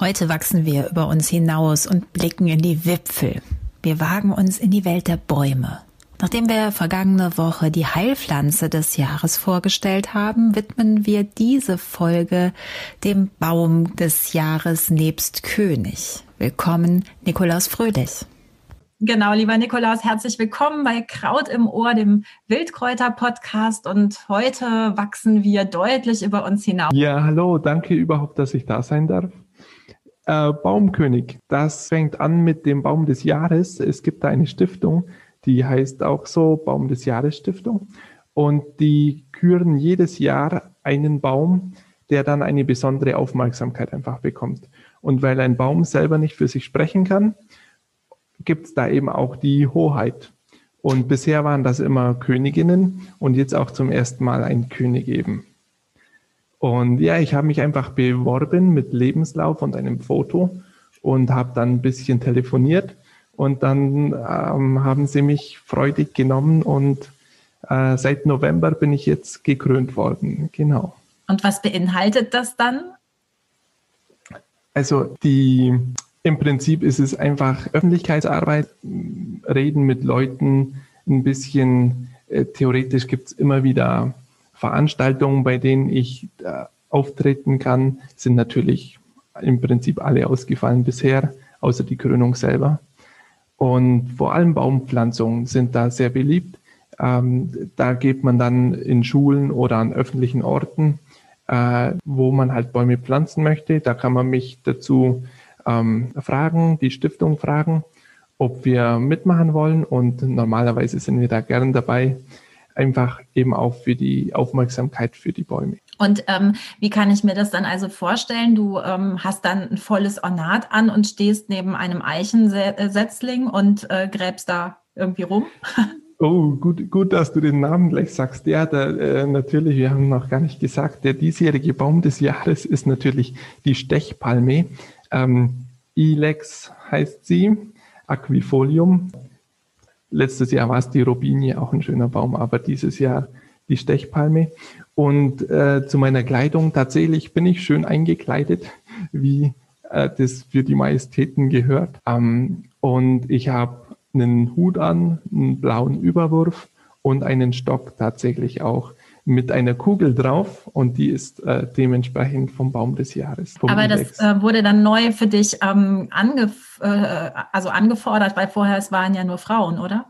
Heute wachsen wir über uns hinaus und blicken in die Wipfel. Wir wagen uns in die Welt der Bäume. Nachdem wir vergangene Woche die Heilpflanze des Jahres vorgestellt haben, widmen wir diese Folge dem Baum des Jahres nebst König. Willkommen, Nikolaus Fröhlich. Genau, lieber Nikolaus, herzlich willkommen bei Kraut im Ohr, dem Wildkräuter-Podcast. Und heute wachsen wir deutlich über uns hinaus. Ja, hallo, danke überhaupt, dass ich da sein darf. Äh, Baumkönig, das fängt an mit dem Baum des Jahres. Es gibt da eine Stiftung, die heißt auch so Baum des Jahres Stiftung. Und die küren jedes Jahr einen Baum, der dann eine besondere Aufmerksamkeit einfach bekommt. Und weil ein Baum selber nicht für sich sprechen kann, gibt es da eben auch die Hoheit. Und bisher waren das immer Königinnen und jetzt auch zum ersten Mal ein König eben. Und ja, ich habe mich einfach beworben mit Lebenslauf und einem Foto und habe dann ein bisschen telefoniert und dann ähm, haben sie mich freudig genommen und äh, seit November bin ich jetzt gekrönt worden. Genau. Und was beinhaltet das dann? Also die im Prinzip ist es einfach Öffentlichkeitsarbeit, reden mit Leuten, ein bisschen äh, theoretisch gibt es immer wieder Veranstaltungen, bei denen ich äh, auftreten kann, sind natürlich im Prinzip alle ausgefallen bisher, außer die Krönung selber. Und vor allem Baumpflanzungen sind da sehr beliebt. Ähm, da geht man dann in Schulen oder an öffentlichen Orten, äh, wo man halt Bäume pflanzen möchte. Da kann man mich dazu ähm, fragen, die Stiftung fragen, ob wir mitmachen wollen. Und normalerweise sind wir da gern dabei einfach eben auch für die Aufmerksamkeit für die Bäume. Und ähm, wie kann ich mir das dann also vorstellen? Du ähm, hast dann ein volles Ornat an und stehst neben einem Eichensetzling und äh, gräbst da irgendwie rum? Oh, gut, gut, dass du den Namen gleich sagst. Ja, da, äh, natürlich, wir haben noch gar nicht gesagt, der diesjährige Baum des Jahres ist natürlich die Stechpalme. Ähm, Ilex heißt sie, Aquifolium. Letztes Jahr war es die Robinie, auch ein schöner Baum, aber dieses Jahr die Stechpalme. Und äh, zu meiner Kleidung tatsächlich bin ich schön eingekleidet, wie äh, das für die Majestäten gehört. Ähm, und ich habe einen Hut an, einen blauen Überwurf und einen Stock tatsächlich auch mit einer Kugel drauf und die ist äh, dementsprechend vom Baum des Jahres. Aber das äh, wurde dann neu für dich ähm, angef äh, also angefordert, weil vorher es waren ja nur Frauen, oder?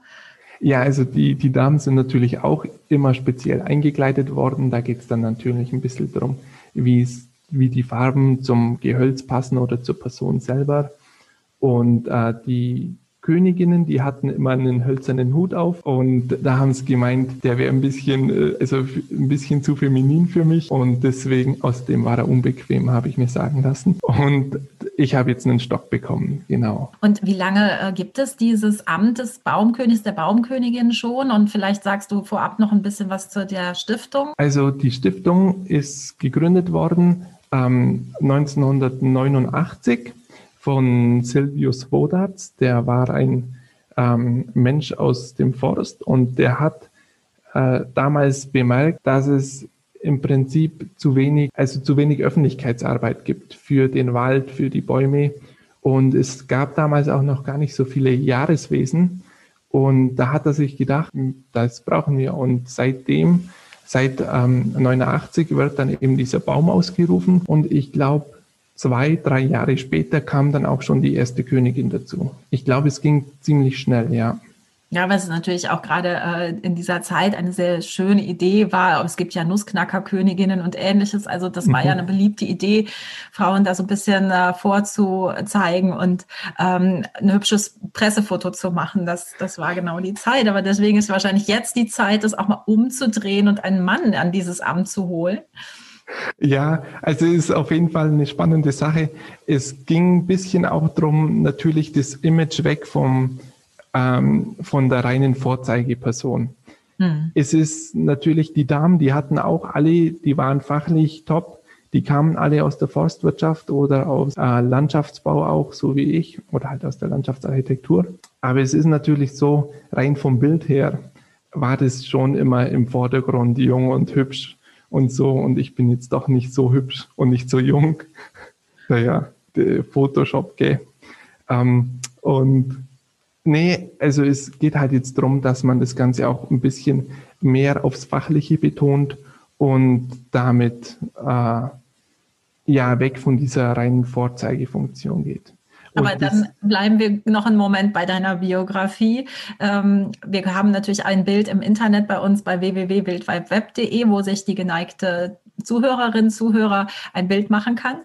Ja, also die, die Damen sind natürlich auch immer speziell eingekleidet worden. Da geht es dann natürlich ein bisschen darum, wie wie die Farben zum Gehölz passen oder zur Person selber. Und äh, die Königinnen, die hatten immer einen hölzernen Hut auf und da haben sie gemeint, der wäre ein bisschen, äh, also ein bisschen zu feminin für mich und deswegen, außerdem war er unbequem, habe ich mir sagen lassen. Und ich habe jetzt einen Stock bekommen, genau. Und wie lange äh, gibt es dieses Amt des Baumkönigs, der Baumkönigin schon? Und vielleicht sagst du vorab noch ein bisschen was zu der Stiftung. Also die Stiftung ist gegründet worden ähm, 1989 von Silvius Wodarts. Der war ein ähm, Mensch aus dem Forst und der hat äh, damals bemerkt, dass es im Prinzip zu wenig, also zu wenig Öffentlichkeitsarbeit gibt für den Wald, für die Bäume. Und es gab damals auch noch gar nicht so viele Jahreswesen. Und da hat er sich gedacht, das brauchen wir. Und seitdem, seit ähm, 89 wird dann eben dieser Baum ausgerufen. Und ich glaube, zwei, drei Jahre später kam dann auch schon die erste Königin dazu. Ich glaube, es ging ziemlich schnell, ja. Ja, was natürlich auch gerade äh, in dieser Zeit eine sehr schöne Idee war. Es gibt ja Nussknackerköniginnen und ähnliches. Also das war mhm. ja eine beliebte Idee, Frauen da so ein bisschen äh, vorzuzeigen und ähm, ein hübsches Pressefoto zu machen. Das, das war genau die Zeit. Aber deswegen ist wahrscheinlich jetzt die Zeit, das auch mal umzudrehen und einen Mann an dieses Amt zu holen. Ja, also es ist auf jeden Fall eine spannende Sache. Es ging ein bisschen auch darum, natürlich das Image weg vom, ähm, von der reinen Vorzeigeperson. Hm. Es ist natürlich die Damen, die hatten auch alle, die waren fachlich top, die kamen alle aus der Forstwirtschaft oder aus äh, Landschaftsbau auch, so wie ich, oder halt aus der Landschaftsarchitektur. Aber es ist natürlich so, rein vom Bild her war das schon immer im Vordergrund, jung und hübsch und so. Und ich bin jetzt doch nicht so hübsch und nicht so jung. Naja, Photoshop, gell. Ähm, und nee, also es geht halt jetzt darum, dass man das Ganze auch ein bisschen mehr aufs Fachliche betont und damit äh, ja weg von dieser reinen Vorzeigefunktion geht. Aber dann bleiben wir noch einen Moment bei deiner Biografie. Ähm, wir haben natürlich ein Bild im Internet bei uns bei www.wildweb.de, wo sich die geneigte Zuhörerin, Zuhörer ein Bild machen kann.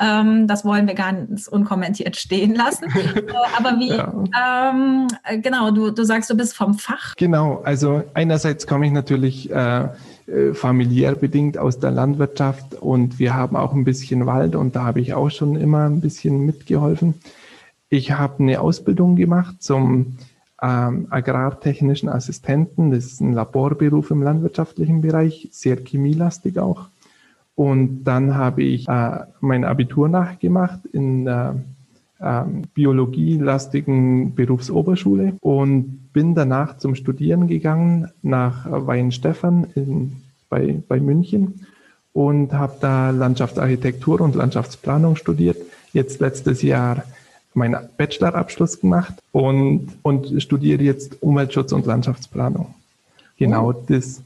Ähm, das wollen wir ganz unkommentiert stehen lassen. Äh, aber wie, ja. ähm, genau, du, du sagst, du bist vom Fach. Genau, also einerseits komme ich natürlich äh, äh, familiär bedingt aus der Landwirtschaft und wir haben auch ein bisschen Wald und da habe ich auch schon immer ein bisschen mitgeholfen. Ich habe eine Ausbildung gemacht zum ähm, agrartechnischen Assistenten. Das ist ein Laborberuf im landwirtschaftlichen Bereich, sehr chemielastig auch. Und dann habe ich äh, mein Abitur nachgemacht in der äh, biologielastigen Berufsoberschule und bin danach zum Studieren gegangen nach Weinstefan in, bei, bei München und habe da Landschaftsarchitektur und Landschaftsplanung studiert. Jetzt letztes Jahr meinen Bachelorabschluss gemacht und, und studiere jetzt Umweltschutz und Landschaftsplanung. Genau, oh. das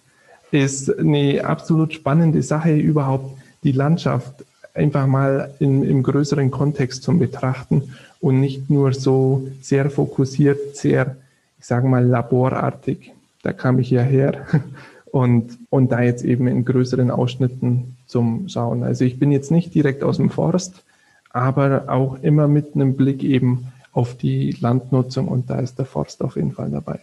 ist eine absolut spannende Sache überhaupt, die Landschaft einfach mal in, im größeren Kontext zum Betrachten und nicht nur so sehr fokussiert, sehr, ich sage mal, laborartig. Da kam ich ja her und, und da jetzt eben in größeren Ausschnitten zum Schauen. Also ich bin jetzt nicht direkt aus dem Forst, aber auch immer mit einem Blick eben auf die Landnutzung und da ist der Forst auf jeden Fall dabei.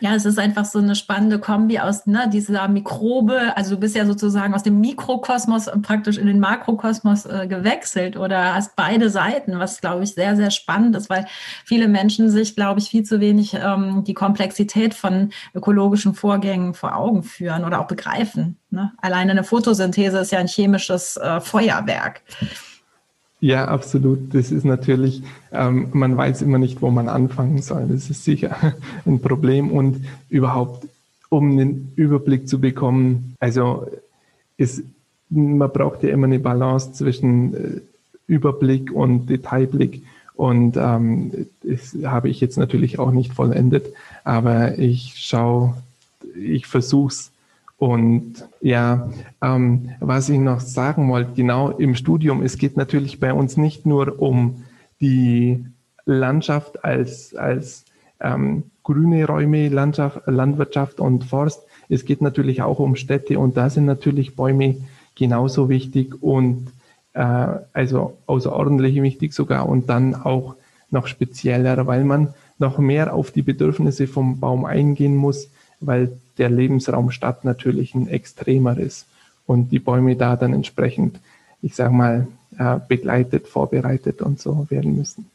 Ja, es ist einfach so eine spannende Kombi aus ne, dieser Mikrobe. Also du bist ja sozusagen aus dem Mikrokosmos praktisch in den Makrokosmos äh, gewechselt oder hast beide Seiten, was glaube ich sehr, sehr spannend ist, weil viele Menschen sich, glaube ich, viel zu wenig ähm, die Komplexität von ökologischen Vorgängen vor Augen führen oder auch begreifen. Ne? Alleine eine Photosynthese ist ja ein chemisches äh, Feuerwerk. Ja, absolut. Das ist natürlich, ähm, man weiß immer nicht, wo man anfangen soll. Das ist sicher ein Problem und überhaupt, um einen Überblick zu bekommen, also ist, man braucht ja immer eine Balance zwischen äh, Überblick und Detailblick. Und ähm, das habe ich jetzt natürlich auch nicht vollendet, aber ich schaue, ich versuche es und ja, ähm, was ich noch sagen wollte, genau im Studium, es geht natürlich bei uns nicht nur um die Landschaft als, als ähm, grüne Räume, Landschaft, Landwirtschaft und Forst. Es geht natürlich auch um Städte und da sind natürlich Bäume genauso wichtig und äh, also außerordentlich wichtig sogar und dann auch noch spezieller, weil man noch mehr auf die Bedürfnisse vom Baum eingehen muss, weil der Lebensraum Stadt natürlich ein extremer ist und die Bäume da dann entsprechend, ich sag mal, begleitet, vorbereitet und so werden müssen.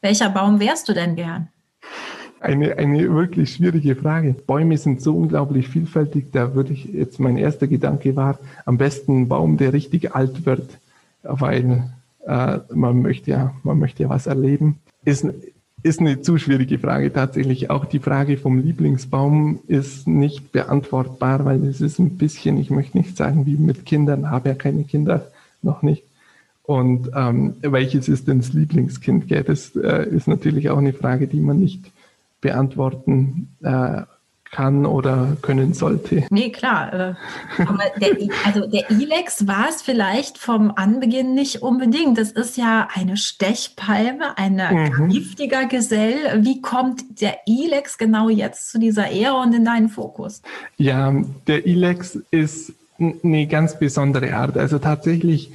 Welcher Baum wärst du denn gern? Eine, eine wirklich schwierige Frage. Bäume sind so unglaublich vielfältig, da würde ich jetzt mein erster Gedanke war, am besten ein Baum, der richtig alt wird, weil äh, man möchte ja, man möchte ja was erleben. Ist, ist eine zu schwierige Frage tatsächlich. Auch die Frage vom Lieblingsbaum ist nicht beantwortbar, weil es ist ein bisschen, ich möchte nicht sagen wie mit Kindern, habe ja keine Kinder, noch nicht. Und ähm, welches ist denn das Lieblingskind? Gell? Das äh, ist natürlich auch eine Frage, die man nicht beantworten äh, kann oder können sollte. Nee, klar. Äh, aber der, also der Ilex war es vielleicht vom Anbeginn nicht unbedingt. Das ist ja eine Stechpalme, ein mhm. giftiger Gesell. Wie kommt der Ilex genau jetzt zu dieser Ehre und in deinen Fokus? Ja, der Ilex ist eine ganz besondere Art. Also tatsächlich,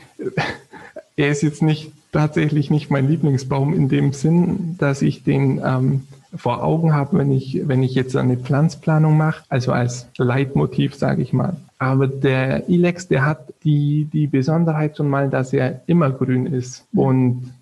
er ist jetzt nicht tatsächlich nicht mein Lieblingsbaum in dem Sinn, dass ich den ähm, vor Augen habe, wenn ich, wenn ich jetzt eine Pflanzplanung mache, also als Leitmotiv, sage ich mal. Aber der Ilex, der hat die, die Besonderheit schon mal, dass er immer grün ist. Und,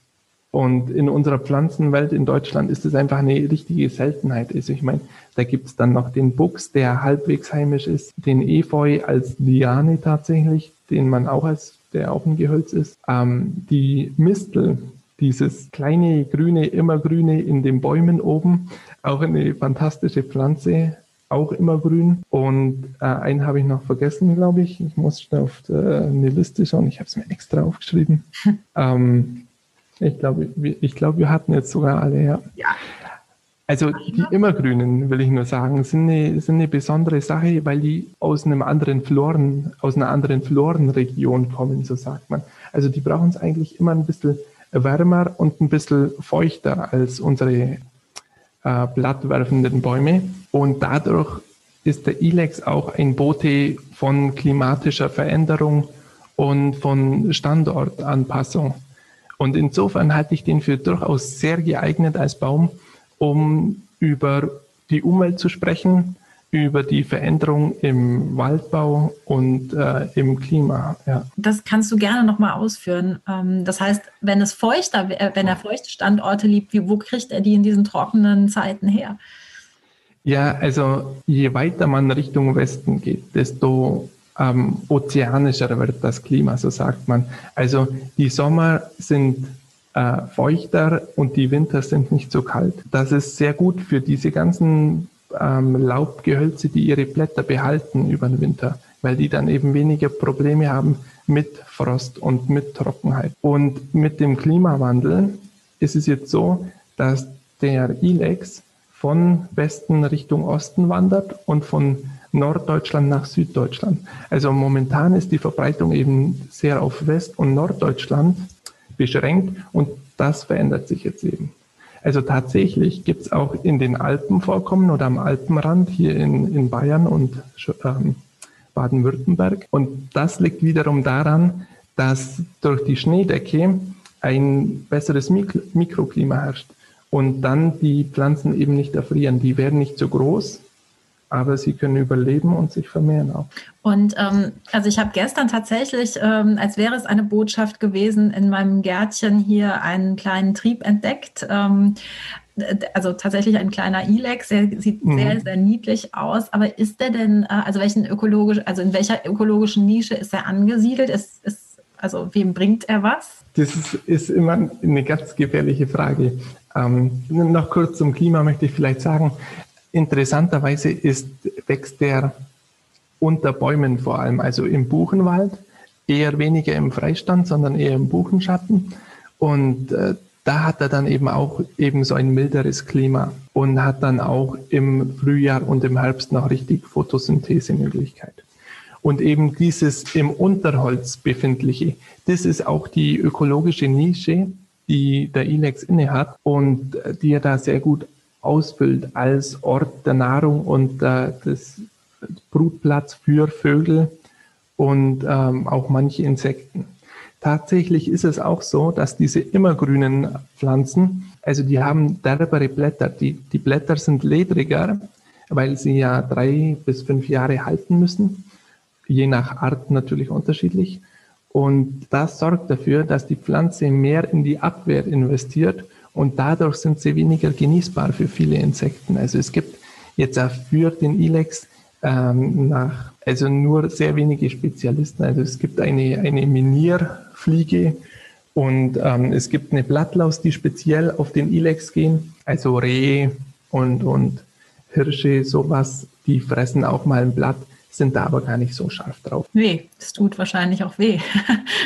und in unserer Pflanzenwelt in Deutschland ist es einfach eine richtige Seltenheit. Also ich meine, da gibt's dann noch den Buchs, der halbwegs heimisch ist, den Efeu als Liane tatsächlich, den man auch als, der auch ein Gehölz ist, ähm, die Mistel, dieses kleine grüne, immergrüne in den Bäumen oben, auch eine fantastische Pflanze, auch immergrün. Und äh, einen habe ich noch vergessen, glaube ich. Ich muss schnell auf äh, eine Liste schauen. Ich habe es mir extra aufgeschrieben. ähm, ich glaube, ich glaube, wir hatten jetzt sogar alle, ja. ja. Also die Immergrünen, will ich nur sagen, sind eine, sind eine besondere Sache, weil die aus einem anderen Floren, aus einer anderen Florenregion kommen, so sagt man. Also die brauchen es eigentlich immer ein bisschen wärmer und ein bisschen feuchter als unsere äh, blattwerfenden Bäume. Und dadurch ist der Ilex auch ein Bote von klimatischer Veränderung und von Standortanpassung. Und insofern halte ich den für durchaus sehr geeignet als Baum, um über die Umwelt zu sprechen, über die Veränderung im Waldbau und äh, im Klima. Ja. Das kannst du gerne nochmal ausführen. Ähm, das heißt, wenn es feuchter, äh, wenn er feuchte Standorte liebt, wie, wo kriegt er die in diesen trockenen Zeiten her? Ja, also je weiter man Richtung Westen geht, desto ähm, ozeanischer wird das Klima, so sagt man. Also die Sommer sind äh, feuchter und die Winter sind nicht so kalt. Das ist sehr gut für diese ganzen ähm, Laubgehölze, die ihre Blätter behalten über den Winter, weil die dann eben weniger Probleme haben mit Frost und mit Trockenheit. Und mit dem Klimawandel ist es jetzt so, dass der Ilex von Westen Richtung Osten wandert und von Norddeutschland nach Süddeutschland. Also momentan ist die Verbreitung eben sehr auf West- und Norddeutschland beschränkt und das verändert sich jetzt eben. Also tatsächlich gibt es auch in den Alpen Vorkommen oder am Alpenrand hier in, in Bayern und ähm, Baden-Württemberg. Und das liegt wiederum daran, dass durch die Schneedecke ein besseres Mik Mikroklima herrscht und dann die Pflanzen eben nicht erfrieren. Die werden nicht so groß, aber sie können überleben und sich vermehren auch. Und ähm, also ich habe gestern tatsächlich, ähm, als wäre es eine Botschaft gewesen, in meinem Gärtchen hier einen kleinen Trieb entdeckt. Ähm, also tatsächlich ein kleiner Ilex, der sieht mhm. sehr, sehr niedlich aus. Aber ist der denn, äh, also welchen ökologisch, also in welcher ökologischen Nische ist er angesiedelt? Ist, ist, also wem bringt er was? Das ist, ist immer eine ganz gefährliche Frage. Ähm, noch kurz zum Klima möchte ich vielleicht sagen, Interessanterweise ist, wächst der unter Bäumen vor allem, also im Buchenwald, eher weniger im Freistand, sondern eher im Buchenschatten. Und äh, da hat er dann eben auch eben so ein milderes Klima und hat dann auch im Frühjahr und im Herbst noch richtig Photosynthesemöglichkeit. Und eben dieses im Unterholz befindliche, das ist auch die ökologische Nische, die der Ilex inne hat und äh, die er da sehr gut ausfüllt als Ort der Nahrung und äh, des Brutplatz für Vögel und ähm, auch manche Insekten. Tatsächlich ist es auch so, dass diese immergrünen Pflanzen, also die haben derbere Blätter. Die, die Blätter sind ledriger, weil sie ja drei bis fünf Jahre halten müssen, je nach Art natürlich unterschiedlich. Und das sorgt dafür, dass die Pflanze mehr in die Abwehr investiert und dadurch sind sie weniger genießbar für viele Insekten. Also es gibt jetzt auch für den Ilex ähm, nach, also nur sehr wenige Spezialisten. Also es gibt eine, eine Minierfliege und ähm, es gibt eine Blattlaus, die speziell auf den Ilex gehen. Also Rehe und, und Hirsche, sowas, die fressen auch mal ein Blatt, sind da aber gar nicht so scharf drauf. Weh, es tut wahrscheinlich auch weh.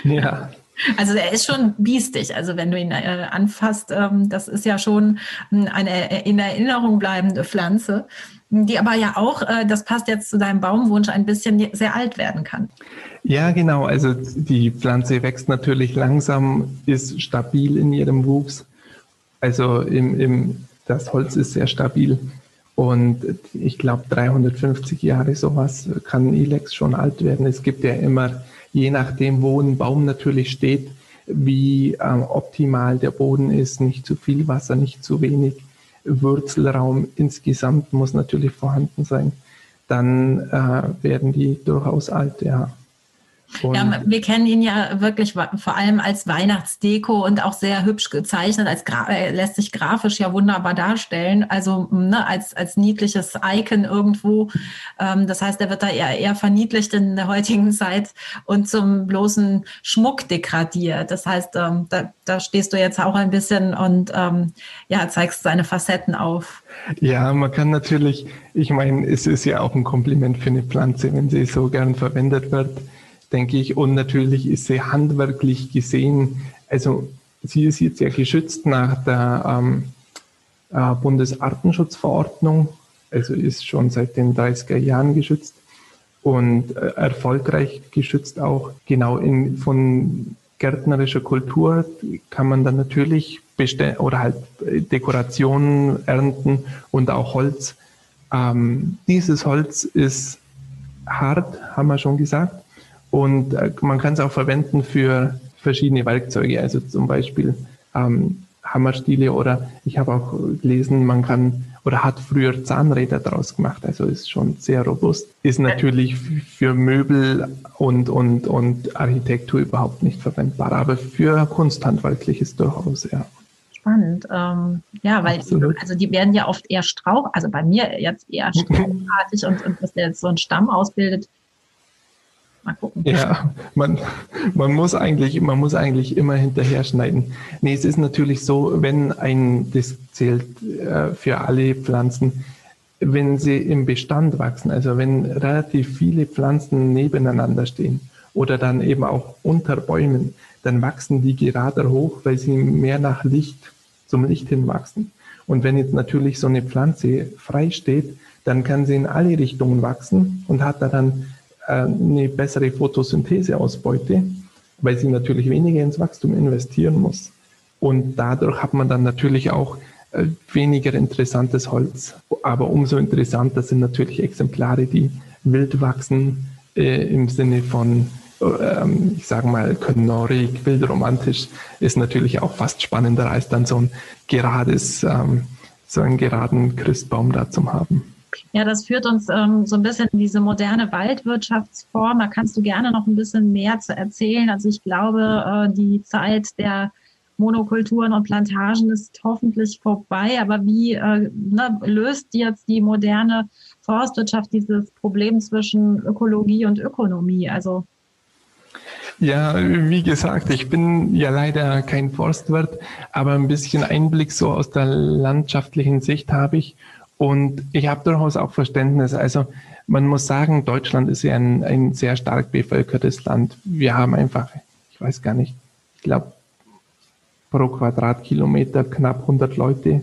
ja, also er ist schon biestig. Also wenn du ihn äh, anfasst, ähm, das ist ja schon hm, eine in Erinnerung bleibende Pflanze, die aber ja auch, äh, das passt jetzt zu deinem Baumwunsch, ein bisschen sehr alt werden kann. Ja, genau. Also die Pflanze wächst natürlich langsam, ist stabil in ihrem Wuchs. Also im, im, das Holz ist sehr stabil. Und ich glaube, 350 Jahre sowas kann Ilex schon alt werden. Es gibt ja immer je nachdem, wo ein Baum natürlich steht, wie äh, optimal der Boden ist, nicht zu viel Wasser, nicht zu wenig, Wurzelraum insgesamt muss natürlich vorhanden sein. Dann äh, werden die durchaus alt, ja. Und ja, wir kennen ihn ja wirklich vor allem als Weihnachtsdeko und auch sehr hübsch gezeichnet. Als er lässt sich grafisch ja wunderbar darstellen. Also ne, als, als niedliches Icon irgendwo. Ähm, das heißt, er wird da eher, eher verniedlicht in der heutigen Zeit und zum bloßen Schmuck degradiert. Das heißt, ähm, da, da stehst du jetzt auch ein bisschen und ähm, ja, zeigst seine Facetten auf. Ja, man kann natürlich, ich meine, es ist ja auch ein Kompliment für eine Pflanze, wenn sie so gern verwendet wird denke ich. Und natürlich ist sie handwerklich gesehen, also sie ist jetzt ja geschützt nach der ähm, äh, Bundesartenschutzverordnung, also ist schon seit den 30er Jahren geschützt und äh, erfolgreich geschützt auch. Genau in, von gärtnerischer Kultur kann man dann natürlich bestellen oder halt Dekorationen ernten und auch Holz. Ähm, dieses Holz ist hart, haben wir schon gesagt. Und äh, man kann es auch verwenden für verschiedene Werkzeuge, also zum Beispiel ähm, Hammerstiele oder ich habe auch gelesen, man kann oder hat früher Zahnräder daraus gemacht, also ist schon sehr robust. Ist natürlich für Möbel und, und, und Architektur überhaupt nicht verwendbar, aber für Kunsthandwerkliches durchaus, ja. Spannend. Ähm, ja, weil Absolut. also die werden ja oft eher Strauch, also bei mir jetzt eher strauchartig und, und dass der jetzt so einen Stamm ausbildet, Mal gucken. Ja, man, man muss eigentlich, man muss eigentlich immer hinterher schneiden. Nee, es ist natürlich so, wenn ein, das zählt äh, für alle Pflanzen, wenn sie im Bestand wachsen, also wenn relativ viele Pflanzen nebeneinander stehen oder dann eben auch unter Bäumen, dann wachsen die gerade hoch, weil sie mehr nach Licht, zum Licht hin wachsen. Und wenn jetzt natürlich so eine Pflanze frei steht, dann kann sie in alle Richtungen wachsen und hat da dann eine bessere Photosyntheseausbeute, weil sie natürlich weniger ins Wachstum investieren muss. Und dadurch hat man dann natürlich auch äh, weniger interessantes Holz. Aber umso interessanter sind natürlich Exemplare, die wild wachsen, äh, im Sinne von, ähm, ich sage mal, knorig, wildromantisch, ist natürlich auch fast spannender als dann so ein gerades, ähm, so einen geraden Christbaum da zu haben. Ja, das führt uns ähm, so ein bisschen in diese moderne Waldwirtschaftsform. Da kannst du gerne noch ein bisschen mehr zu erzählen. Also ich glaube, äh, die Zeit der Monokulturen und Plantagen ist hoffentlich vorbei. Aber wie äh, ne, löst jetzt die moderne Forstwirtschaft dieses Problem zwischen Ökologie und Ökonomie? Also ja, wie gesagt, ich bin ja leider kein Forstwirt, aber ein bisschen Einblick so aus der landschaftlichen Sicht habe ich. Und ich habe durchaus auch Verständnis. Also man muss sagen, Deutschland ist ja ein, ein sehr stark bevölkertes Land. Wir haben einfach, ich weiß gar nicht, ich glaube, pro Quadratkilometer knapp 100 Leute.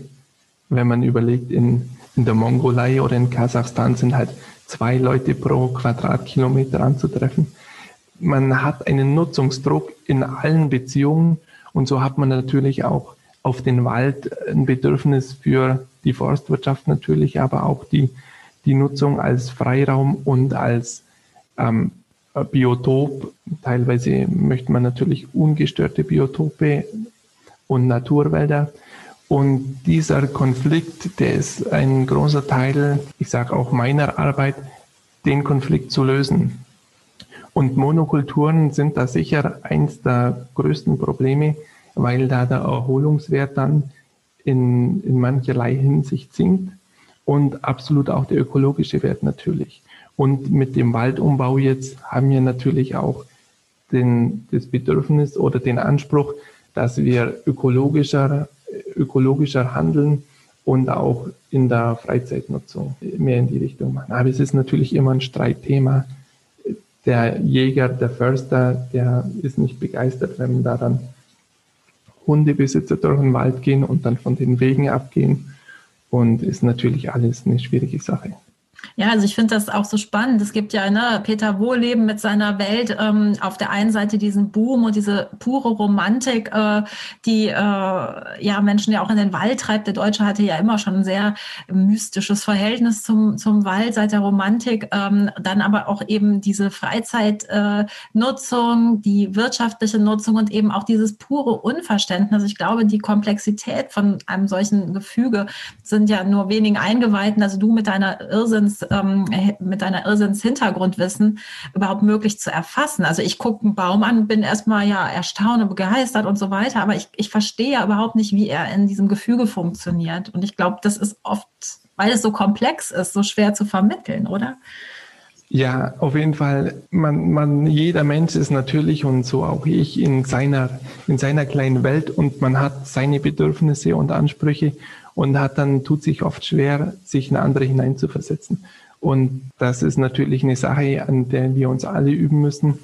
Wenn man überlegt, in, in der Mongolei oder in Kasachstan sind halt zwei Leute pro Quadratkilometer anzutreffen. Man hat einen Nutzungsdruck in allen Beziehungen und so hat man natürlich auch auf den Wald ein Bedürfnis für die Forstwirtschaft natürlich, aber auch die, die Nutzung als Freiraum und als ähm, Biotop. Teilweise möchte man natürlich ungestörte Biotope und Naturwälder. Und dieser Konflikt, der ist ein großer Teil, ich sage auch meiner Arbeit, den Konflikt zu lösen. Und Monokulturen sind da sicher eins der größten Probleme, weil da der Erholungswert dann in, in mancherlei Hinsicht sinkt und absolut auch der ökologische Wert natürlich. Und mit dem Waldumbau jetzt haben wir natürlich auch den, das Bedürfnis oder den Anspruch, dass wir ökologischer, ökologischer handeln und auch in der Freizeitnutzung mehr in die Richtung machen. Aber es ist natürlich immer ein Streitthema. Der Jäger, der Förster, der ist nicht begeistert, wenn man da dann Hundebesitzer durch den Wald gehen und dann von den Wegen abgehen. Und ist natürlich alles eine schwierige Sache. Ja, also ich finde das auch so spannend. Es gibt ja ne, Peter Wohleben mit seiner Welt ähm, auf der einen Seite diesen Boom und diese pure Romantik, äh, die äh, ja Menschen ja auch in den Wald treibt. Der Deutsche hatte ja immer schon ein sehr mystisches Verhältnis zum, zum Wald seit der Romantik. Ähm, dann aber auch eben diese Freizeitnutzung, äh, die wirtschaftliche Nutzung und eben auch dieses pure Unverständnis. Ich glaube, die Komplexität von einem solchen Gefüge sind ja nur wenigen Eingeweihten. Also du mit deiner Irrsinn Irrsinns, ähm, mit deiner Irrsinns-Hintergrundwissen überhaupt möglich zu erfassen. Also ich gucke einen Baum an, bin erstmal ja erstaunt und begeistert und so weiter, aber ich, ich verstehe ja überhaupt nicht, wie er in diesem Gefüge funktioniert. Und ich glaube, das ist oft, weil es so komplex ist, so schwer zu vermitteln, oder? Ja, auf jeden Fall. Man, man, jeder Mensch ist natürlich und so auch ich in seiner, in seiner kleinen Welt und man hat seine Bedürfnisse und Ansprüche und hat dann, tut sich oft schwer, sich in andere hineinzuversetzen. Und das ist natürlich eine Sache, an der wir uns alle üben müssen,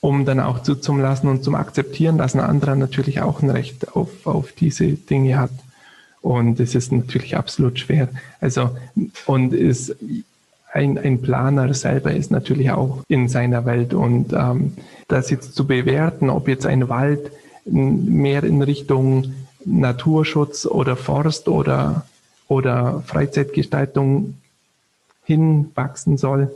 um dann auch zu, zum Lassen und zum Akzeptieren, dass ein anderer natürlich auch ein Recht auf, auf diese Dinge hat. Und es ist natürlich absolut schwer. Also, und ist, ein, ein Planer selber ist natürlich auch in seiner Welt und ähm, das jetzt zu bewerten, ob jetzt ein Wald mehr in Richtung Naturschutz oder Forst oder, oder Freizeitgestaltung hinwachsen soll,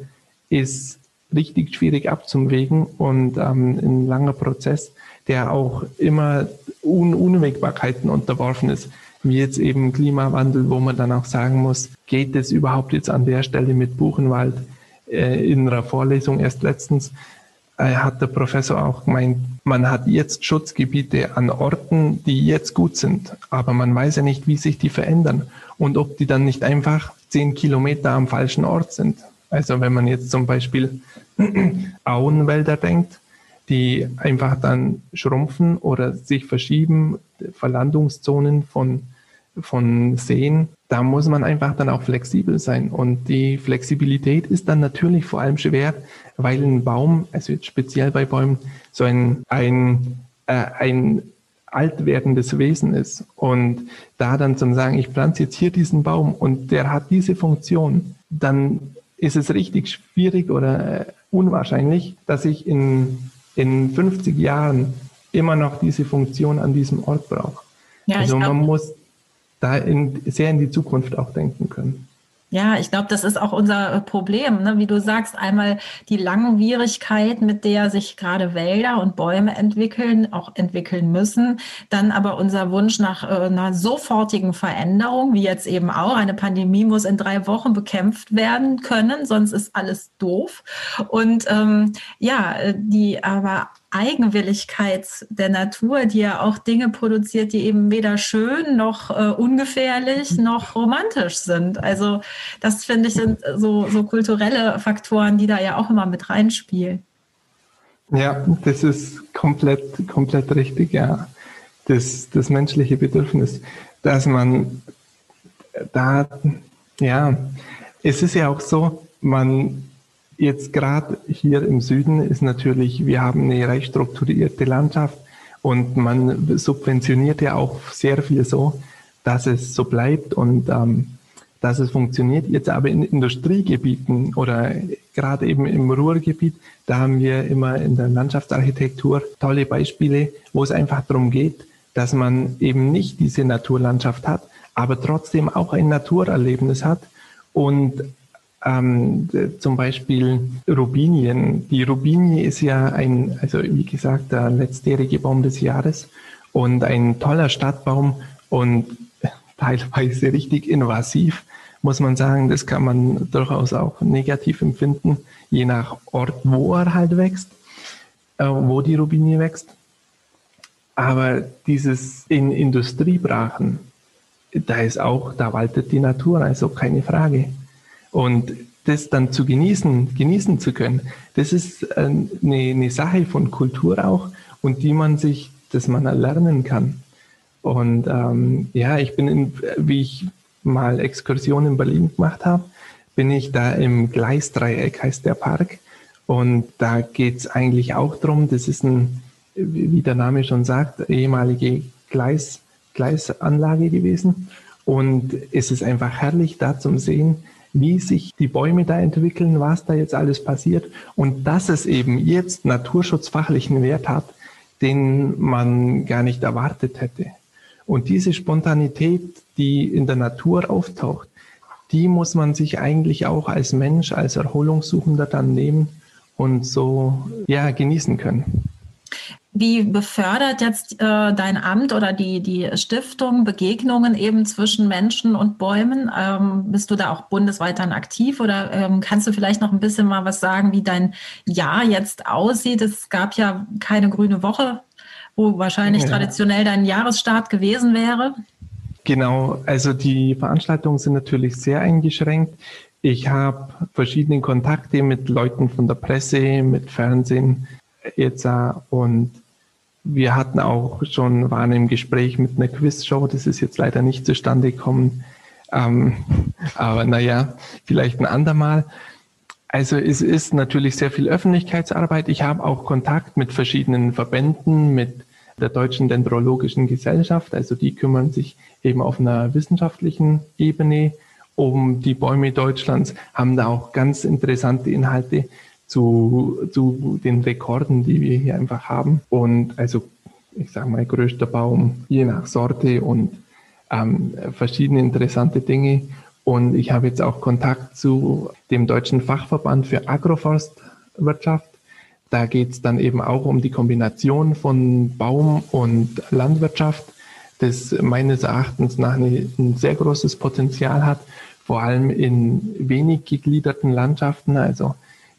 ist richtig schwierig abzuwägen und ähm, ein langer Prozess, der auch immer Un Unwägbarkeiten unterworfen ist, wie jetzt eben Klimawandel, wo man dann auch sagen muss, geht es überhaupt jetzt an der Stelle mit Buchenwald äh, in einer Vorlesung erst letztens äh, hat der Professor auch gemeint, man hat jetzt Schutzgebiete an Orten, die jetzt gut sind, aber man weiß ja nicht, wie sich die verändern und ob die dann nicht einfach zehn Kilometer am falschen Ort sind. Also wenn man jetzt zum Beispiel Auenwälder denkt, die einfach dann schrumpfen oder sich verschieben, Verlandungszonen von, von Seen, da muss man einfach dann auch flexibel sein. Und die Flexibilität ist dann natürlich vor allem schwer, weil ein Baum, also jetzt speziell bei Bäumen, so ein, ein, äh, ein alt werdendes Wesen ist. Und da dann zum sagen, ich pflanze jetzt hier diesen Baum und der hat diese Funktion, dann ist es richtig schwierig oder äh, unwahrscheinlich, dass ich in, in 50 Jahren immer noch diese Funktion an diesem Ort brauche. Ja, also man muss da in, sehr in die Zukunft auch denken können. Ja, ich glaube, das ist auch unser äh, Problem. Ne? Wie du sagst, einmal die Langwierigkeit, mit der sich gerade Wälder und Bäume entwickeln, auch entwickeln müssen. Dann aber unser Wunsch nach äh, einer sofortigen Veränderung, wie jetzt eben auch. Eine Pandemie muss in drei Wochen bekämpft werden können, sonst ist alles doof. Und ähm, ja, äh, die aber Eigenwilligkeit der Natur, die ja auch Dinge produziert, die eben weder schön noch äh, ungefährlich noch romantisch sind. Also das finde ich sind so, so kulturelle Faktoren, die da ja auch immer mit reinspielen. Ja, das ist komplett, komplett richtig, ja. Das, das menschliche Bedürfnis, dass man da, ja, es ist ja auch so, man Jetzt gerade hier im Süden ist natürlich, wir haben eine recht strukturierte Landschaft und man subventioniert ja auch sehr viel so, dass es so bleibt und ähm, dass es funktioniert. Jetzt aber in Industriegebieten oder gerade eben im Ruhrgebiet, da haben wir immer in der Landschaftsarchitektur tolle Beispiele, wo es einfach darum geht, dass man eben nicht diese Naturlandschaft hat, aber trotzdem auch ein Naturerlebnis hat und ähm, zum Beispiel Rubinien. Die Rubinie ist ja ein, also wie gesagt, der letztjährige Baum des Jahres und ein toller Stadtbaum und teilweise richtig invasiv, muss man sagen. Das kann man durchaus auch negativ empfinden, je nach Ort, wo er halt wächst, äh, wo die Rubinie wächst. Aber dieses in Industriebrachen, da ist auch, da waltet die Natur, also keine Frage. Und das dann zu genießen, genießen zu können, das ist äh, eine, eine Sache von Kultur auch und die man sich, dass man erlernen kann. Und ähm, ja, ich bin, in, wie ich mal Exkursionen in Berlin gemacht habe, bin ich da im Gleisdreieck, heißt der Park. Und da geht es eigentlich auch darum, das ist ein, wie der Name schon sagt, ehemalige Gleis, Gleisanlage gewesen. Und es ist einfach herrlich da zum Sehen, wie sich die Bäume da entwickeln, was da jetzt alles passiert und dass es eben jetzt naturschutzfachlichen Wert hat, den man gar nicht erwartet hätte. Und diese Spontanität, die in der Natur auftaucht, die muss man sich eigentlich auch als Mensch, als Erholungssuchender dann nehmen und so ja genießen können. Wie befördert jetzt äh, dein Amt oder die, die Stiftung Begegnungen eben zwischen Menschen und Bäumen? Ähm, bist du da auch bundesweit dann aktiv oder ähm, kannst du vielleicht noch ein bisschen mal was sagen, wie dein Jahr jetzt aussieht? Es gab ja keine grüne Woche, wo wahrscheinlich ja. traditionell dein Jahresstart gewesen wäre. Genau, also die Veranstaltungen sind natürlich sehr eingeschränkt. Ich habe verschiedene Kontakte mit Leuten von der Presse, mit Fernsehen jetzt und wir hatten auch schon, waren im Gespräch mit einer Quizshow, das ist jetzt leider nicht zustande gekommen. Ähm, aber naja, vielleicht ein andermal. Also es ist natürlich sehr viel Öffentlichkeitsarbeit. Ich habe auch Kontakt mit verschiedenen Verbänden, mit der Deutschen Dendrologischen Gesellschaft. Also die kümmern sich eben auf einer wissenschaftlichen Ebene um die Bäume Deutschlands, haben da auch ganz interessante Inhalte zu, zu den Rekorden, die wir hier einfach haben. Und also, ich sage mal, größter Baum, je nach Sorte und ähm, verschiedene interessante Dinge. Und ich habe jetzt auch Kontakt zu dem Deutschen Fachverband für Agroforstwirtschaft. Da geht es dann eben auch um die Kombination von Baum und Landwirtschaft, das meines Erachtens nach ein sehr großes Potenzial hat, vor allem in wenig gegliederten Landschaften. Also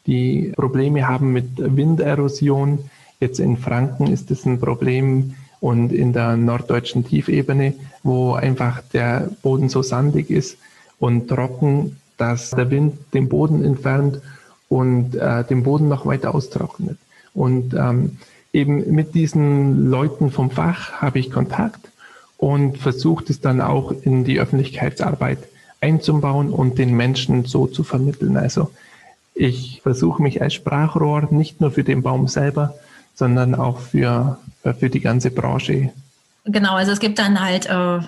die Probleme haben mit Winderosion. Jetzt in Franken ist es ein Problem und in der norddeutschen Tiefebene, wo einfach der Boden so sandig ist und trocken, dass der Wind den Boden entfernt und äh, den Boden noch weiter austrocknet. Und ähm, eben mit diesen Leuten vom Fach habe ich Kontakt und versucht es dann auch in die Öffentlichkeitsarbeit einzubauen und den Menschen so zu vermitteln. Also ich versuche mich als Sprachrohr nicht nur für den Baum selber, sondern auch für, für die ganze Branche. Genau, also es gibt dann halt äh,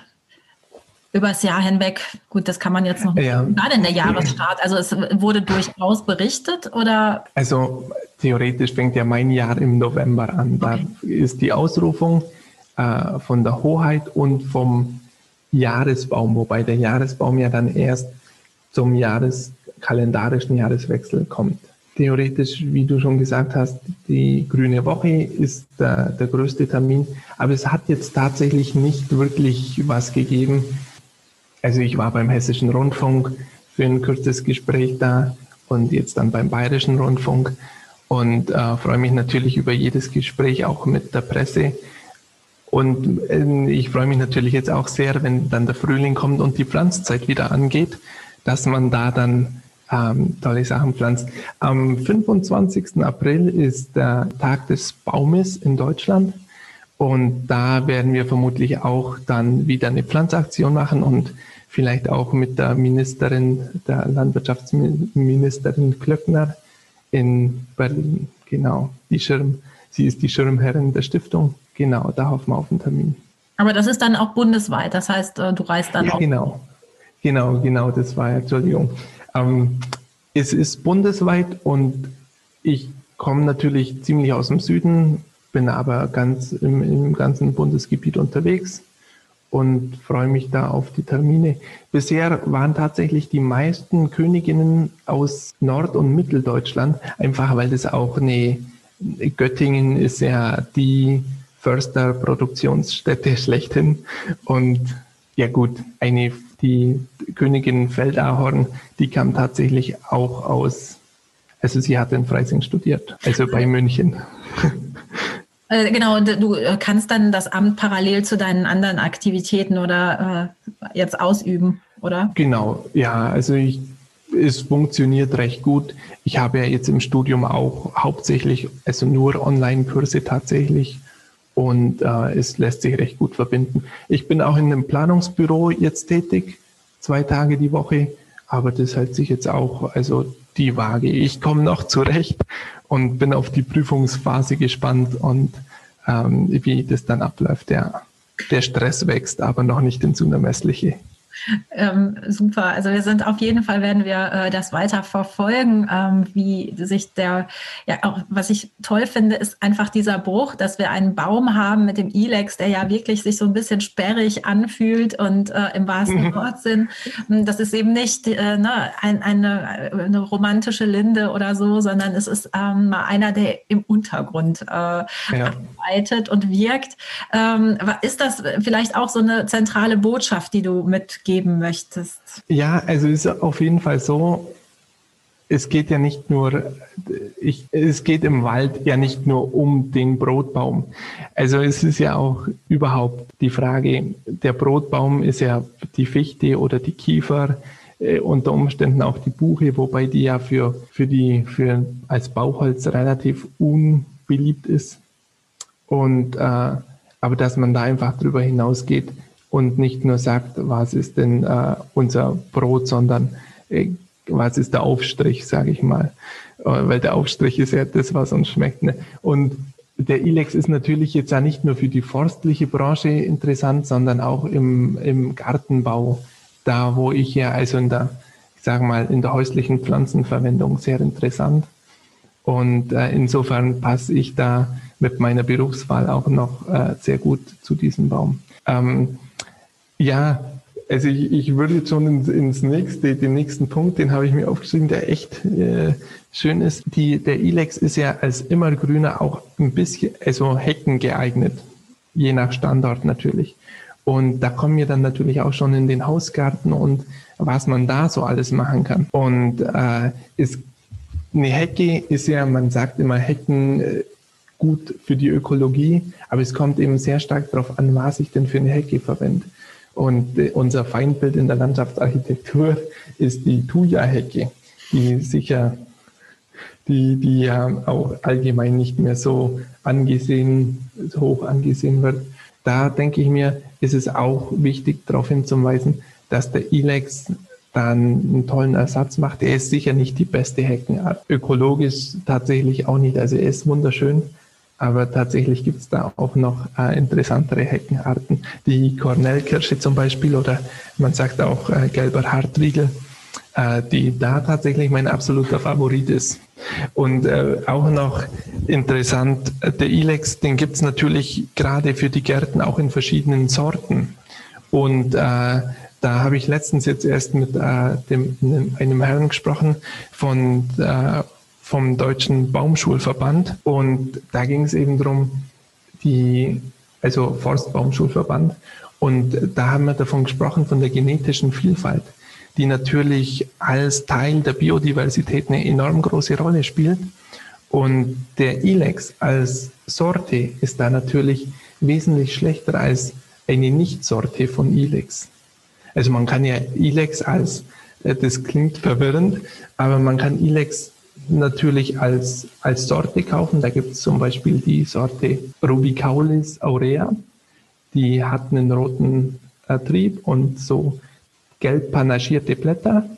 übers Jahr hinweg, gut, das kann man jetzt noch, ja. war denn der Jahresstart? Also es wurde durchaus berichtet oder? Also theoretisch fängt ja mein Jahr im November an. Da okay. ist die Ausrufung äh, von der Hoheit und vom Jahresbaum, wobei der Jahresbaum ja dann erst zum Jahres kalendarischen Jahreswechsel kommt. Theoretisch, wie du schon gesagt hast, die Grüne Woche ist der, der größte Termin, aber es hat jetzt tatsächlich nicht wirklich was gegeben. Also ich war beim Hessischen Rundfunk für ein kurzes Gespräch da und jetzt dann beim Bayerischen Rundfunk und äh, freue mich natürlich über jedes Gespräch auch mit der Presse. Und äh, ich freue mich natürlich jetzt auch sehr, wenn dann der Frühling kommt und die Pflanzzeit wieder angeht, dass man da dann ähm, tolle Sachen pflanzt. Am 25. April ist der Tag des Baumes in Deutschland. Und da werden wir vermutlich auch dann wieder eine Pflanzaktion machen und vielleicht auch mit der Ministerin, der Landwirtschaftsministerin Klöckner in Berlin. Genau, die Schirm, sie ist die Schirmherrin der Stiftung. Genau, da hoffen wir auf einen Termin. Aber das ist dann auch bundesweit, das heißt, äh, du reist dann ja, auch. Genau, genau, genau, das war, Entschuldigung. Ähm, es ist bundesweit und ich komme natürlich ziemlich aus dem Süden, bin aber ganz im, im ganzen Bundesgebiet unterwegs und freue mich da auf die Termine. Bisher waren tatsächlich die meisten Königinnen aus Nord- und Mitteldeutschland, einfach weil das auch eine, Göttingen ist ja die Försterproduktionsstätte schlechthin und ja gut, eine die Königin Feldahorn, die kam tatsächlich auch aus, also sie hat in Freising studiert, also bei München. Äh, genau, du äh, kannst dann das Amt parallel zu deinen anderen Aktivitäten oder äh, jetzt ausüben, oder? Genau, ja, also ich, es funktioniert recht gut. Ich habe ja jetzt im Studium auch hauptsächlich, also nur Online-Kurse tatsächlich und äh, es lässt sich recht gut verbinden. Ich bin auch in einem Planungsbüro jetzt tätig, zwei Tage die Woche, aber das hält sich jetzt auch, also die Waage. Ich komme noch zurecht und bin auf die Prüfungsphase gespannt und ähm, wie das dann abläuft. Der, der Stress wächst, aber noch nicht ins Unermessliche. Ähm, super. Also wir sind auf jeden Fall werden wir äh, das weiter verfolgen, ähm, wie sich der, ja auch was ich toll finde, ist einfach dieser Bruch, dass wir einen Baum haben mit dem Ilex, der ja wirklich sich so ein bisschen sperrig anfühlt und äh, im wahrsten mhm. Wortsinn. Hm, das ist eben nicht äh, ne, ein, eine, eine romantische Linde oder so, sondern es ist ähm, mal einer, der im Untergrund äh, ja. arbeitet und wirkt. Ähm, ist das vielleicht auch so eine zentrale Botschaft, die du mitgeben möchtest? Ja, also ist auf jeden Fall so, es geht ja nicht nur, ich, es geht im Wald ja nicht nur um den Brotbaum. Also es ist ja auch überhaupt die Frage, der Brotbaum ist ja die Fichte oder die Kiefer, äh, unter Umständen auch die Buche, wobei die ja für, für die, für als Bauholz relativ unbeliebt ist. Und, äh, aber dass man da einfach drüber hinausgeht und nicht nur sagt, was ist denn äh, unser Brot, sondern äh, was ist der Aufstrich, sage ich mal. Äh, weil der Aufstrich ist ja das, was uns schmeckt. Ne? Und der Ilex ist natürlich jetzt ja nicht nur für die forstliche Branche interessant, sondern auch im, im Gartenbau, da wo ich ja also in der, ich sage mal, in der häuslichen Pflanzenverwendung sehr interessant. Und äh, insofern passe ich da mit meiner Berufswahl auch noch äh, sehr gut zu diesem Baum. Ähm, ja, also ich, ich würde jetzt schon ins, ins, nächste, den nächsten Punkt, den habe ich mir aufgeschrieben, der echt äh, schön ist. Die, der Ilex ist ja als Immergrüner auch ein bisschen, also Hecken geeignet, je nach Standort natürlich. Und da kommen wir dann natürlich auch schon in den Hausgarten und was man da so alles machen kann. Und äh, ist, eine Hecke ist ja, man sagt immer Hecken äh, gut für die Ökologie, aber es kommt eben sehr stark darauf an, was ich denn für eine Hecke verwende. Und äh, unser Feindbild in der Landschaftsarchitektur ist die Thuja-Hecke, die sicher, die, die ja auch allgemein nicht mehr so angesehen, so hoch angesehen wird. Da denke ich mir, ist es auch wichtig, darauf hinzuweisen, dass der Ilex dann einen tollen Ersatz macht. Er ist sicher nicht die beste Heckenart. Ökologisch tatsächlich auch nicht. Also er ist wunderschön. Aber tatsächlich gibt es da auch noch äh, interessantere Heckenarten, die Kornellkirsche zum Beispiel oder man sagt auch äh, gelber Hartriegel, äh, die da tatsächlich mein absoluter Favorit ist. Und äh, auch noch interessant, der Ilex, den gibt es natürlich gerade für die Gärten auch in verschiedenen Sorten. Und äh, da habe ich letztens jetzt erst mit äh, dem, einem Herrn gesprochen von äh, vom Deutschen Baumschulverband. Und da ging es eben darum, die, also Forstbaumschulverband. Und da haben wir davon gesprochen, von der genetischen Vielfalt, die natürlich als Teil der Biodiversität eine enorm große Rolle spielt. Und der Ilex als Sorte ist da natürlich wesentlich schlechter als eine Nicht-Sorte von Ilex. Also man kann ja Ilex als, äh, das klingt verwirrend, aber man kann Ilex natürlich als, als Sorte kaufen. Da gibt es zum Beispiel die Sorte Rubicaulis aurea. Die hat einen roten äh, Trieb und so gelb panaschierte Blätter.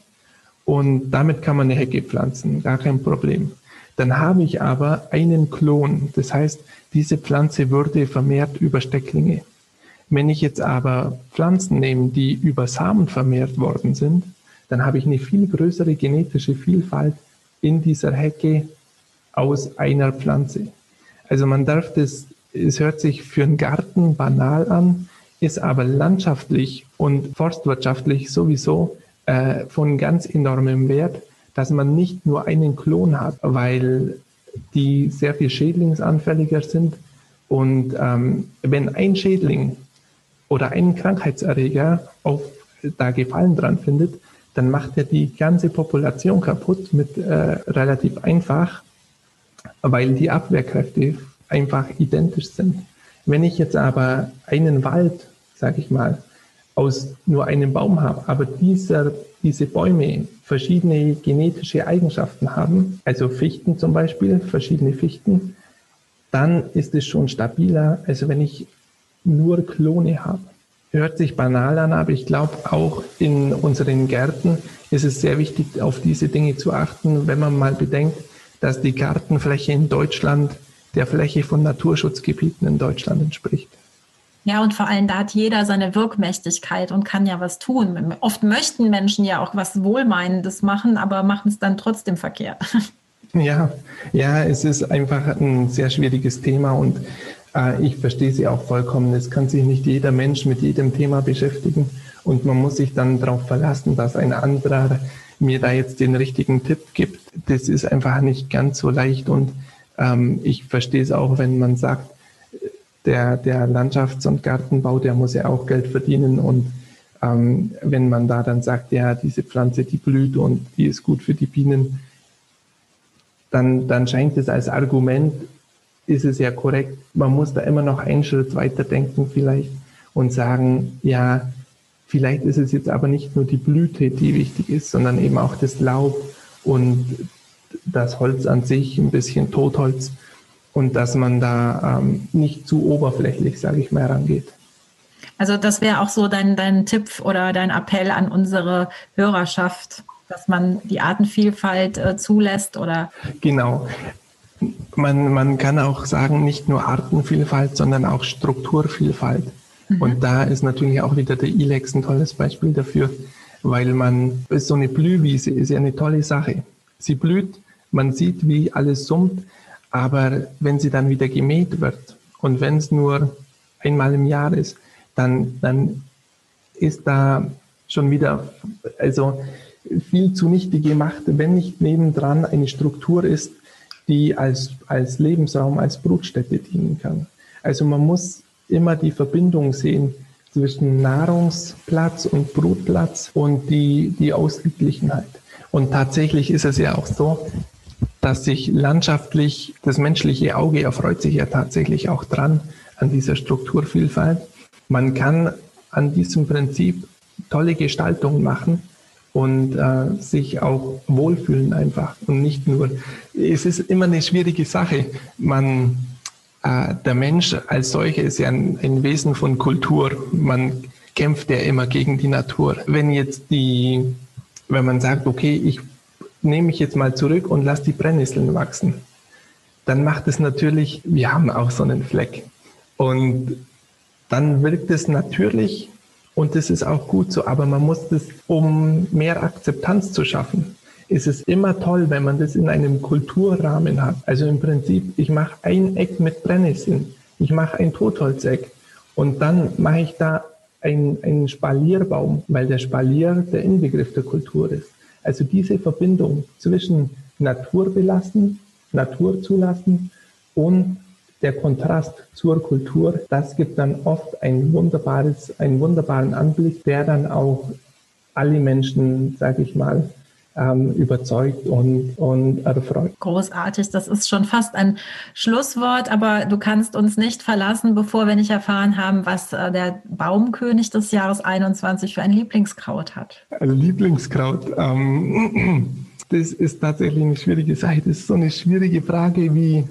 Und damit kann man eine Hecke pflanzen, gar kein Problem. Dann habe ich aber einen Klon. Das heißt, diese Pflanze würde vermehrt über Stecklinge. Wenn ich jetzt aber Pflanzen nehme, die über Samen vermehrt worden sind, dann habe ich eine viel größere genetische Vielfalt in dieser Hecke aus einer Pflanze. Also man darf das, es hört sich für einen Garten banal an, ist aber landschaftlich und forstwirtschaftlich sowieso äh, von ganz enormem Wert, dass man nicht nur einen Klon hat, weil die sehr viel schädlingsanfälliger sind. Und ähm, wenn ein Schädling oder ein Krankheitserreger auf, da Gefallen dran findet, dann macht er die ganze Population kaputt mit äh, relativ einfach, weil die Abwehrkräfte einfach identisch sind. Wenn ich jetzt aber einen Wald, sage ich mal, aus nur einem Baum habe, aber dieser, diese Bäume verschiedene genetische Eigenschaften haben, also Fichten zum Beispiel, verschiedene Fichten, dann ist es schon stabiler, als wenn ich nur Klone habe hört sich banal an, aber ich glaube, auch in unseren Gärten ist es sehr wichtig, auf diese Dinge zu achten, wenn man mal bedenkt, dass die Gartenfläche in Deutschland der Fläche von Naturschutzgebieten in Deutschland entspricht. Ja, und vor allem da hat jeder seine Wirkmächtigkeit und kann ja was tun. Oft möchten Menschen ja auch was Wohlmeinendes machen, aber machen es dann trotzdem verkehrt. Ja, ja, es ist einfach ein sehr schwieriges Thema und ich verstehe Sie auch vollkommen. Es kann sich nicht jeder Mensch mit jedem Thema beschäftigen und man muss sich dann darauf verlassen, dass ein anderer mir da jetzt den richtigen Tipp gibt. Das ist einfach nicht ganz so leicht und ähm, ich verstehe es auch, wenn man sagt, der, der Landschafts- und Gartenbau, der muss ja auch Geld verdienen und ähm, wenn man da dann sagt, ja, diese Pflanze, die blüht und die ist gut für die Bienen, dann, dann scheint es als Argument, ist es ja korrekt. Man muss da immer noch einen Schritt weiter denken vielleicht und sagen, ja, vielleicht ist es jetzt aber nicht nur die Blüte, die wichtig ist, sondern eben auch das Laub und das Holz an sich, ein bisschen Totholz und dass man da ähm, nicht zu oberflächlich, sage ich mal, rangeht. Also das wäre auch so dein, dein Tipp oder dein Appell an unsere Hörerschaft, dass man die Artenvielfalt äh, zulässt oder? Genau. Man, man kann auch sagen, nicht nur Artenvielfalt, sondern auch Strukturvielfalt. Mhm. Und da ist natürlich auch wieder der Ilex ein tolles Beispiel dafür, weil man, so eine Blühwiese ist ja eine tolle Sache. Sie blüht, man sieht, wie alles summt, aber wenn sie dann wieder gemäht wird und wenn es nur einmal im Jahr ist, dann, dann ist da schon wieder also viel zunichte gemacht, wenn nicht nebendran eine Struktur ist, die als, als Lebensraum, als Brutstätte dienen kann. Also man muss immer die Verbindung sehen zwischen Nahrungsplatz und Brutplatz und die, die Ausgeglichenheit. Und tatsächlich ist es ja auch so, dass sich landschaftlich, das menschliche Auge erfreut sich ja tatsächlich auch dran an dieser Strukturvielfalt. Man kann an diesem Prinzip tolle Gestaltungen machen und äh, sich auch wohlfühlen einfach und nicht nur. Es ist immer eine schwierige Sache. Man, äh, der Mensch als solcher ist ja ein, ein Wesen von Kultur. Man kämpft ja immer gegen die Natur. Wenn jetzt die, wenn man sagt, okay, ich nehme ich jetzt mal zurück und lasse die Brennnesseln wachsen, dann macht es natürlich, wir haben auch so einen Fleck. Und dann wirkt es natürlich und das ist auch gut so, aber man muss das, um mehr Akzeptanz zu schaffen, ist es immer toll, wenn man das in einem Kulturrahmen hat. Also im Prinzip, ich mache ein Eck mit Brennnesseln, ich mache ein Totholzeck und dann mache ich da einen Spalierbaum, weil der Spalier der Inbegriff der Kultur ist. Also diese Verbindung zwischen Natur belassen, Natur zulassen und der Kontrast zur Kultur, das gibt dann oft ein wunderbares, einen wunderbaren Anblick, der dann auch alle Menschen, sage ich mal, ähm, überzeugt und, und erfreut. Großartig, das ist schon fast ein Schlusswort, aber du kannst uns nicht verlassen, bevor wir nicht erfahren haben, was äh, der Baumkönig des Jahres 21 für ein Lieblingskraut hat. Also Lieblingskraut, ähm, das ist tatsächlich eine schwierige Sache. Das ist so eine schwierige Frage wie.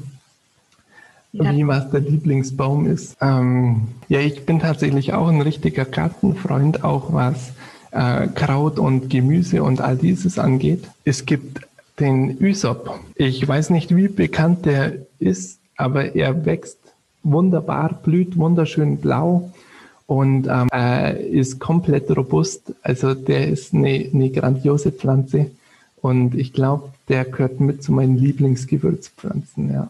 Wie was der Lieblingsbaum ist. Ähm, ja, ich bin tatsächlich auch ein richtiger Gartenfreund, auch was äh, Kraut und Gemüse und all dieses angeht. Es gibt den Ysop. Ich weiß nicht, wie bekannt der ist, aber er wächst wunderbar, blüht wunderschön blau und ähm, äh, ist komplett robust. Also der ist eine, eine grandiose Pflanze und ich glaube, der gehört mit zu meinen Lieblingsgewürzpflanzen, ja.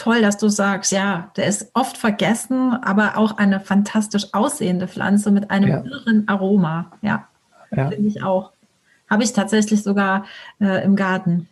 Toll, dass du sagst, ja, der ist oft vergessen, aber auch eine fantastisch aussehende Pflanze mit einem ja. irren Aroma. Ja. Ja. Finde ich auch. Habe ich tatsächlich sogar äh, im Garten.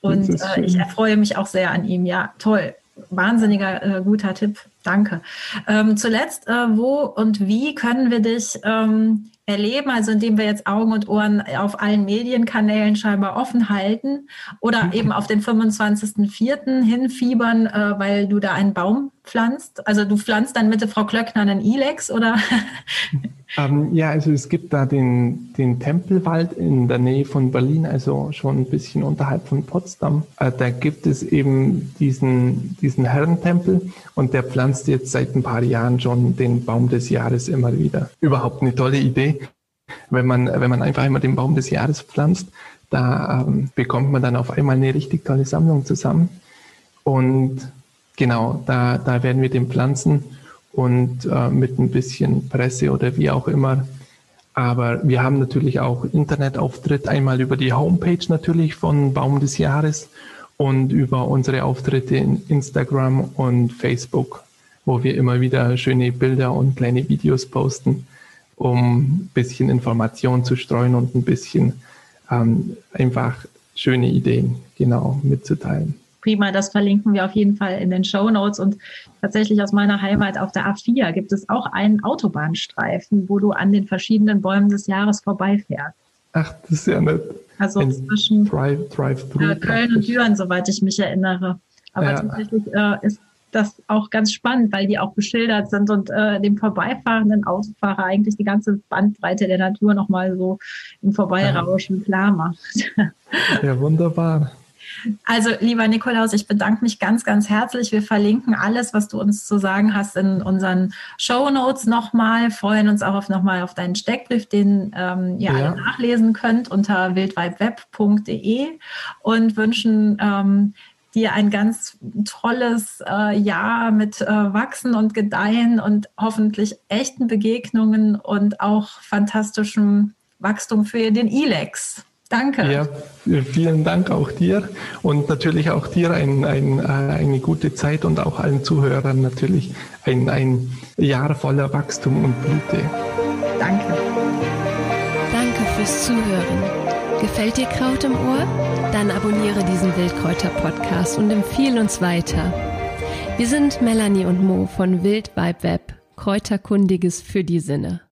Und äh, ich erfreue mich auch sehr an ihm. Ja, toll. Wahnsinniger äh, guter Tipp. Danke. Ähm, zuletzt, äh, wo und wie können wir dich ähm, erleben, also indem wir jetzt Augen und Ohren auf allen Medienkanälen scheinbar offen halten oder eben auf den 25.04. hinfiebern, äh, weil du da einen Baum pflanzt? Also du pflanzt dann mit der Frau Klöckner einen Ilex oder? Ähm, ja, also es gibt da den, den Tempelwald in der Nähe von Berlin, also schon ein bisschen unterhalb von Potsdam. Äh, da gibt es eben diesen, diesen Herrentempel und der pflanzt jetzt seit ein paar Jahren schon den Baum des Jahres immer wieder. Überhaupt eine tolle Idee, wenn man, wenn man einfach immer den Baum des Jahres pflanzt. Da ähm, bekommt man dann auf einmal eine richtig tolle Sammlung zusammen. Und genau, da, da werden wir den pflanzen und äh, mit ein bisschen Presse oder wie auch immer. Aber wir haben natürlich auch Internetauftritt, einmal über die Homepage natürlich von Baum des Jahres und über unsere Auftritte in Instagram und Facebook, wo wir immer wieder schöne Bilder und kleine Videos posten, um ein bisschen Information zu streuen und ein bisschen ähm, einfach schöne Ideen genau mitzuteilen prima. Das verlinken wir auf jeden Fall in den Show Notes. Und tatsächlich aus meiner Heimat auf der A4 gibt es auch einen Autobahnstreifen, wo du an den verschiedenen Bäumen des Jahres vorbeifährst. Ach, das ist ja nett. Also Ein zwischen Drive, Drive äh, Köln und Düren, soweit ich mich erinnere. Aber ja. tatsächlich äh, ist das auch ganz spannend, weil die auch beschildert sind und äh, dem vorbeifahrenden Autofahrer eigentlich die ganze Bandbreite der Natur nochmal so im Vorbeirauschen ja. klar macht. Ja, wunderbar. Also, lieber Nikolaus, ich bedanke mich ganz, ganz herzlich. Wir verlinken alles, was du uns zu sagen hast, in unseren Show Notes nochmal. Freuen uns auch auf nochmal auf deinen Steckbrief, den ähm, ihr ja. alle nachlesen könnt unter wildwideweb.de und wünschen ähm, dir ein ganz tolles äh, Jahr mit äh, Wachsen und Gedeihen und hoffentlich echten Begegnungen und auch fantastischem Wachstum für den ILEX. Danke. Ja, vielen Dank auch dir und natürlich auch dir ein, ein, äh, eine gute Zeit und auch allen Zuhörern natürlich ein, ein Jahr voller Wachstum und Blüte. Danke. Danke fürs Zuhören. Gefällt dir Kraut im Ohr? Dann abonniere diesen Wildkräuter-Podcast und empfehle uns weiter. Wir sind Melanie und Mo von Wild Vibe Web, Kräuterkundiges für die Sinne.